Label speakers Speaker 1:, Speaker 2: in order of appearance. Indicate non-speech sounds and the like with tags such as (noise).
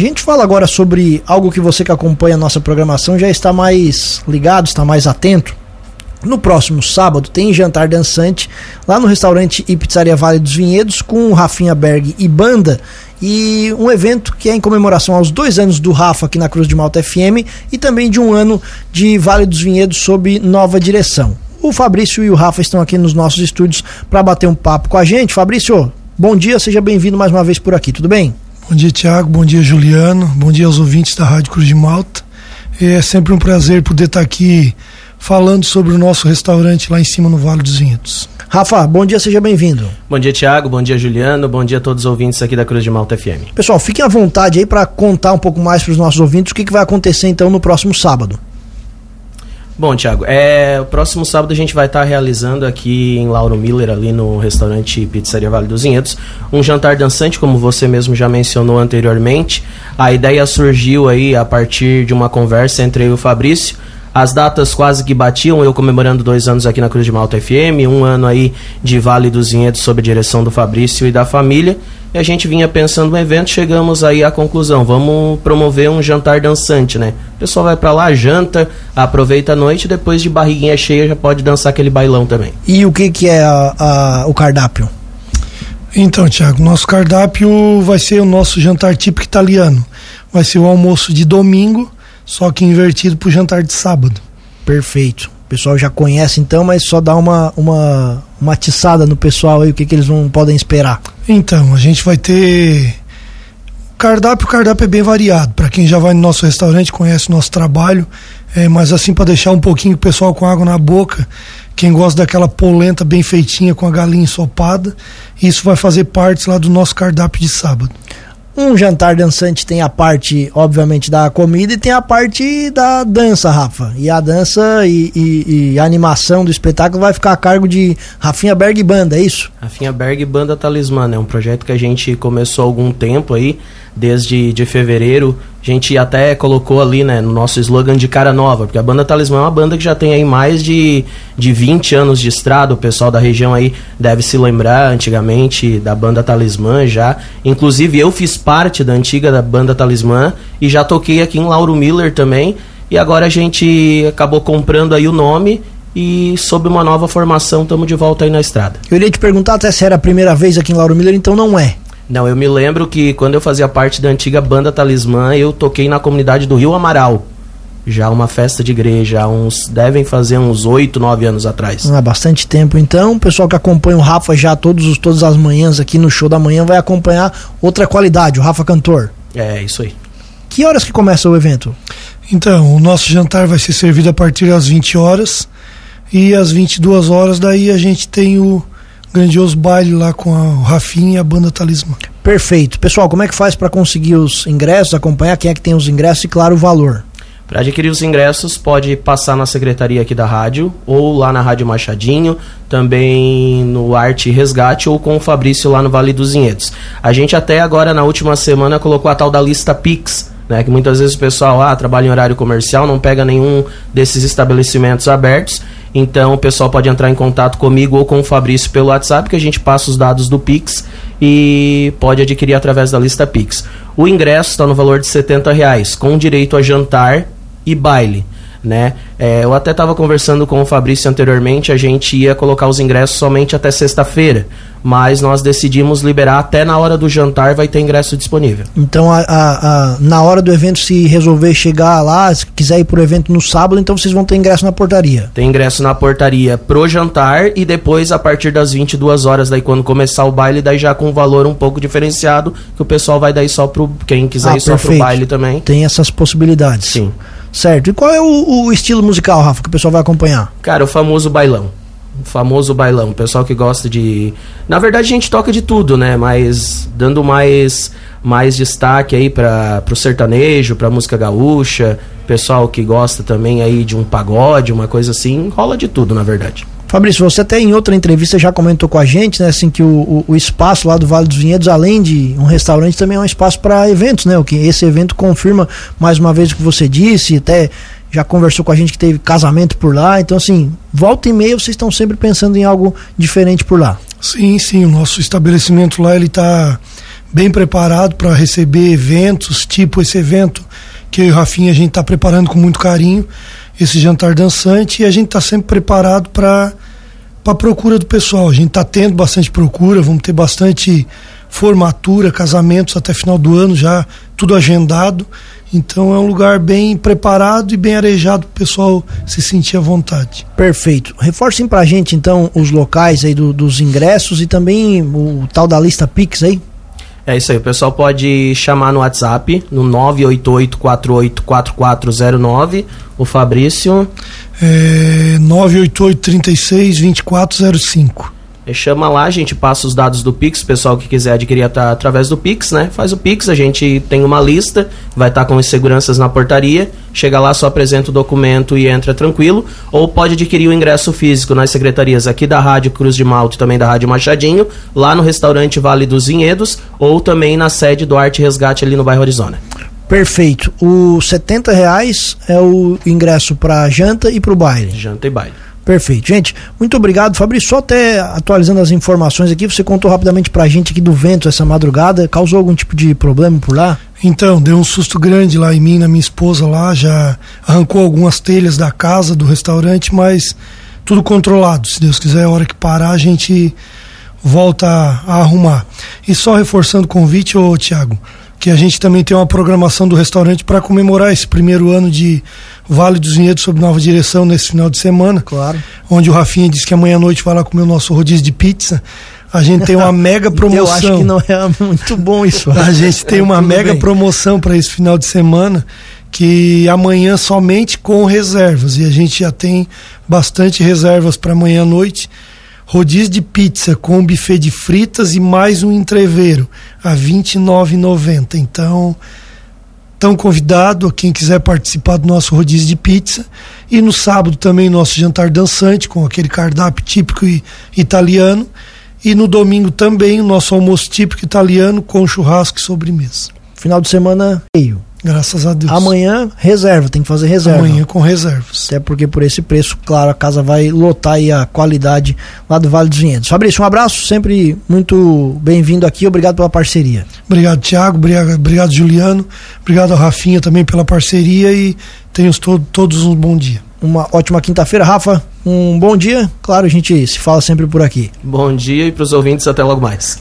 Speaker 1: A gente fala agora sobre algo que você que acompanha a nossa programação já está mais ligado, está mais atento. No próximo sábado tem jantar dançante lá no restaurante e pizzaria Vale dos Vinhedos com Rafinha Berg e banda e um evento que é em comemoração aos dois anos do Rafa aqui na Cruz de Malta FM e também de um ano de Vale dos Vinhedos sob nova direção. O Fabrício e o Rafa estão aqui nos nossos estúdios para bater um papo com a gente. Fabrício, bom dia, seja bem-vindo mais uma vez por aqui, tudo bem?
Speaker 2: Bom dia, Tiago. Bom dia, Juliano. Bom dia aos ouvintes da Rádio Cruz de Malta. É sempre um prazer poder estar aqui falando sobre o nosso restaurante lá em cima no Vale dos Vinhedos.
Speaker 1: Rafa, bom dia, seja bem-vindo.
Speaker 3: Bom dia, Tiago. Bom dia, Juliano. Bom dia a todos os ouvintes aqui da Cruz de Malta FM.
Speaker 1: Pessoal, fiquem à vontade aí para contar um pouco mais para os nossos ouvintes o que, que vai acontecer então no próximo sábado.
Speaker 3: Bom, Thiago, é, o próximo sábado a gente vai estar tá realizando aqui em Lauro Miller, ali no restaurante Pizzaria Vale dos Vinhedos, um jantar dançante, como você mesmo já mencionou anteriormente. A ideia surgiu aí a partir de uma conversa entre eu e o Fabrício. As datas quase que batiam, eu comemorando dois anos aqui na Cruz de Malta FM, um ano aí de Vale dos Vinhedos sob a direção do Fabrício e da família e a gente vinha pensando no evento, chegamos aí à conclusão, vamos promover um jantar dançante, né? O pessoal vai para lá, janta, aproveita a noite, depois de barriguinha cheia já pode dançar aquele bailão também.
Speaker 1: E o que que é a, a, o cardápio?
Speaker 2: Então, Tiago, nosso cardápio vai ser o nosso jantar típico italiano. Vai ser o almoço de domingo, só que invertido para o jantar de sábado.
Speaker 1: Perfeito. O pessoal já conhece então, mas só dá uma, uma, uma atiçada no pessoal aí, o que, que eles não podem esperar.
Speaker 2: Então, a gente vai ter. Cardápio, o cardápio é bem variado. Para quem já vai no nosso restaurante, conhece o nosso trabalho. É, mas assim, para deixar um pouquinho o pessoal com água na boca, quem gosta daquela polenta bem feitinha com a galinha ensopada, isso vai fazer parte lá do nosso cardápio de sábado.
Speaker 1: Um jantar dançante tem a parte, obviamente, da comida e tem a parte da dança, Rafa. E a dança e, e, e a animação do espetáculo vai ficar a cargo de Rafinha Berg Banda, é isso?
Speaker 3: Rafinha Berg Banda Talismã, é um projeto que a gente começou há algum tempo aí, desde de fevereiro. A gente até colocou ali, né, no nosso slogan de cara nova, porque a banda Talismã é uma banda que já tem aí mais de, de 20 anos de estrada. O pessoal da região aí deve se lembrar antigamente da banda Talismã já. Inclusive eu fiz parte da antiga da banda Talismã e já toquei aqui em Lauro Miller também. E agora a gente acabou comprando aí o nome e sob uma nova formação estamos de volta aí na estrada.
Speaker 1: Eu iria te perguntar até se era a primeira vez aqui em Lauro Miller, então não é.
Speaker 3: Não, eu me lembro que quando eu fazia parte da antiga banda Talismã, eu toquei na comunidade do Rio Amaral. Já uma festa de igreja, uns devem fazer uns oito, nove anos atrás.
Speaker 1: Há bastante tempo, então. O pessoal que acompanha o Rafa já todos, todas as manhãs aqui no show da manhã vai acompanhar outra qualidade, o Rafa Cantor.
Speaker 3: É, isso aí.
Speaker 1: Que horas que começa o evento?
Speaker 2: Então, o nosso jantar vai ser servido a partir das 20 horas. E às 22 horas, daí a gente tem o grandioso baile lá com a, o Rafinha e a banda Talismã.
Speaker 1: Perfeito. Pessoal, como é que faz para conseguir os ingressos, acompanhar quem é que tem os ingressos e, claro, o valor?
Speaker 3: Para adquirir os ingressos, pode passar na secretaria aqui da rádio ou lá na Rádio Machadinho, também no Arte Resgate ou com o Fabrício lá no Vale dos Vinhedos. A gente até agora, na última semana, colocou a tal da lista Pix, né, que muitas vezes o pessoal ah, trabalha em horário comercial, não pega nenhum desses estabelecimentos abertos. Então o pessoal pode entrar em contato comigo ou com o Fabrício pelo WhatsApp, que a gente passa os dados do Pix e pode adquirir através da lista Pix. O ingresso está no valor de 70 reais, com direito a jantar e baile né? É, eu até estava conversando com o Fabrício anteriormente, a gente ia colocar os ingressos somente até sexta-feira, mas nós decidimos liberar até na hora do jantar vai ter ingresso disponível.
Speaker 1: Então, a, a, a, na hora do evento, se resolver chegar lá, se quiser ir pro evento no sábado, então vocês vão ter ingresso na portaria.
Speaker 3: Tem ingresso na portaria pro jantar e depois, a partir das 22 horas, daí quando começar o baile, daí já com um valor um pouco diferenciado, que o pessoal vai daí só pro quem quiser ah, ir perfeito. só pro baile também.
Speaker 1: Tem essas possibilidades.
Speaker 3: Sim.
Speaker 1: Certo. E qual é o, o, estilo musical, Rafa, que o pessoal vai acompanhar?
Speaker 3: Cara, o famoso bailão. O famoso bailão. O pessoal que gosta de. Na verdade, a gente toca de tudo, né? Mas dando mais, mais destaque aí para o sertanejo, pra música gaúcha. Pessoal que gosta também aí de um pagode, uma coisa assim. Rola de tudo, na verdade.
Speaker 1: Fabrício, você até em outra entrevista já comentou com a gente, né, assim, que o, o, o espaço lá do Vale dos Vinhedos, além de um restaurante, também é um espaço para eventos, né? O que esse evento confirma mais uma vez o que você disse, até já conversou com a gente que teve casamento por lá. Então, assim, volta e meia vocês estão sempre pensando em algo diferente por lá.
Speaker 2: Sim, sim. O nosso estabelecimento lá ele está bem preparado para receber eventos, tipo esse evento que eu e o Rafinha a gente está preparando com muito carinho, esse jantar dançante, e a gente está sempre preparado para a procura do pessoal. A gente está tendo bastante procura, vamos ter bastante formatura, casamentos até final do ano já, tudo agendado. Então é um lugar bem preparado e bem arejado para o pessoal se sentir à vontade.
Speaker 1: Perfeito. Reforcem para a gente então os locais aí do, dos ingressos e também o tal da lista Pix aí.
Speaker 3: É isso aí, o pessoal pode chamar no WhatsApp no 988484409, o Fabrício.
Speaker 2: É 988 36 2405.
Speaker 3: Chama lá, a gente passa os dados do Pix, pessoal que quiser adquirir através do Pix, né? Faz o Pix, a gente tem uma lista, vai estar tá com as seguranças na portaria. Chega lá, só apresenta o documento e entra tranquilo. Ou pode adquirir o ingresso físico nas secretarias aqui da Rádio Cruz de Malta e também da Rádio Machadinho, lá no restaurante Vale dos Vinhedos, ou também na sede do Arte Resgate ali no bairro Arizona.
Speaker 1: Perfeito. O 70 reais é o ingresso para janta e para o baile.
Speaker 3: Janta e baile.
Speaker 1: Perfeito. Gente, muito obrigado. Fabrício, só até atualizando as informações aqui, você contou rapidamente pra gente aqui do vento essa madrugada. Causou algum tipo de problema por lá?
Speaker 2: Então, deu um susto grande lá em mim, na minha esposa lá, já arrancou algumas telhas da casa, do restaurante, mas tudo controlado. Se Deus quiser, a hora que parar, a gente volta a, arrumar. E só reforçando o convite, ô Tiago, que a gente também tem uma programação do restaurante para comemorar esse primeiro ano de Vale dos Vinhedos sob nova direção nesse final de semana.
Speaker 1: Claro.
Speaker 2: Onde o Rafinha disse que amanhã à noite vai lá comer o nosso rodízio de pizza. A gente tem uma (laughs) mega promoção. Eu
Speaker 1: acho que não é muito bom isso.
Speaker 2: a gente tem uma (laughs) mega bem. promoção para esse final de semana que amanhã somente com reservas e a gente já tem bastante reservas para amanhã à noite rodízio de pizza com buffet de fritas e mais um entreveiro a R$ 29,90. Então, tão convidado quem quiser participar do nosso rodízio de pizza. E no sábado também nosso jantar dançante com aquele cardápio típico italiano. E no domingo também o nosso almoço típico italiano com churrasco e sobremesa.
Speaker 1: Final de semana meio.
Speaker 2: Graças a Deus.
Speaker 1: Amanhã, reserva, tem que fazer reserva.
Speaker 2: Amanhã com reservas.
Speaker 1: Até porque por esse preço, claro, a casa vai lotar aí a qualidade lá do Vale dos Vinhedos. Fabrício, um abraço, sempre muito bem-vindo aqui, obrigado pela parceria.
Speaker 2: Obrigado, Tiago, obrigado, Juliano, obrigado ao Rafinha também pela parceria e tenham to todos um bom dia.
Speaker 1: Uma ótima quinta-feira, Rafa, um bom dia. Claro, a gente se fala sempre por aqui.
Speaker 3: Bom dia e para os ouvintes, até logo mais.